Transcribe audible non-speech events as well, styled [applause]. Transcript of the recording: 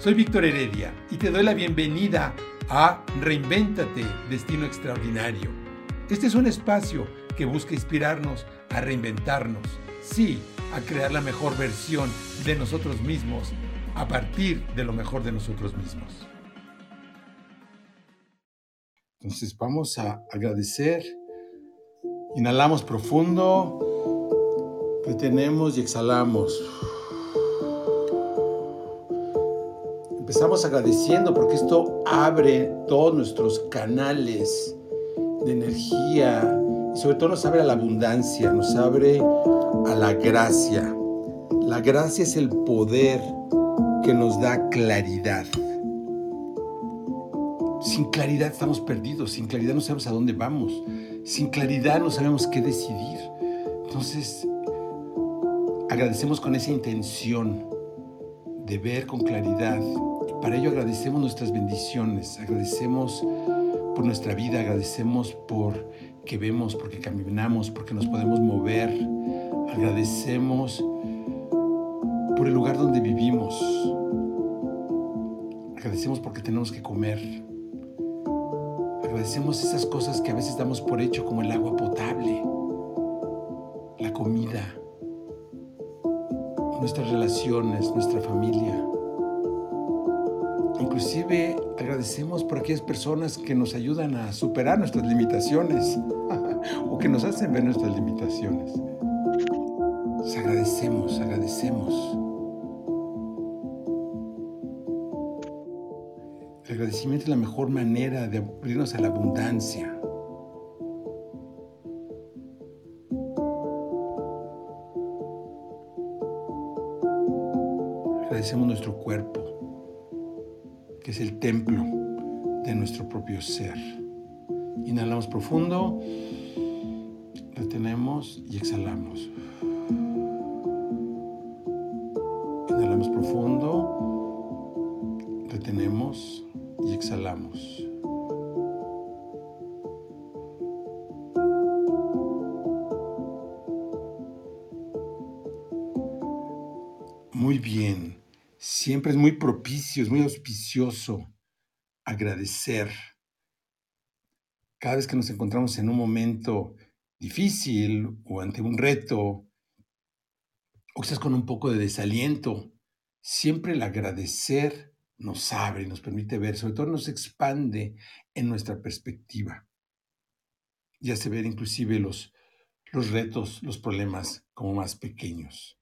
Soy Víctor Heredia y te doy la bienvenida a Reinvéntate, Destino Extraordinario. Este es un espacio que busca inspirarnos a reinventarnos, sí, a crear la mejor versión de nosotros mismos a partir de lo mejor de nosotros mismos. Entonces vamos a agradecer. Inhalamos profundo, retenemos y exhalamos. Empezamos agradeciendo porque esto abre todos nuestros canales de energía y sobre todo nos abre a la abundancia, nos abre a la gracia. La gracia es el poder que nos da claridad. Sin claridad estamos perdidos, sin claridad no sabemos a dónde vamos, sin claridad no sabemos qué decidir. Entonces, agradecemos con esa intención de ver con claridad para ello agradecemos nuestras bendiciones, agradecemos por nuestra vida, agradecemos por que vemos, porque caminamos, porque nos podemos mover, agradecemos por el lugar donde vivimos, agradecemos porque tenemos que comer, agradecemos esas cosas que a veces damos por hecho como el agua potable, la comida, nuestras relaciones, nuestra familia. Inclusive agradecemos por aquellas personas que nos ayudan a superar nuestras limitaciones [laughs] o que nos hacen ver nuestras limitaciones. agradecemos, agradecemos. El agradecimiento es la mejor manera de abrirnos a la abundancia. Agradecemos nuestro cuerpo que es el templo de nuestro propio ser. Inhalamos profundo, retenemos y exhalamos. Inhalamos profundo, retenemos y exhalamos. Muy bien siempre es muy propicio, es muy auspicioso agradecer. Cada vez que nos encontramos en un momento difícil o ante un reto, o estás con un poco de desaliento, siempre el agradecer nos abre, nos permite ver, sobre todo nos expande en nuestra perspectiva. Ya se ver inclusive los, los retos, los problemas como más pequeños.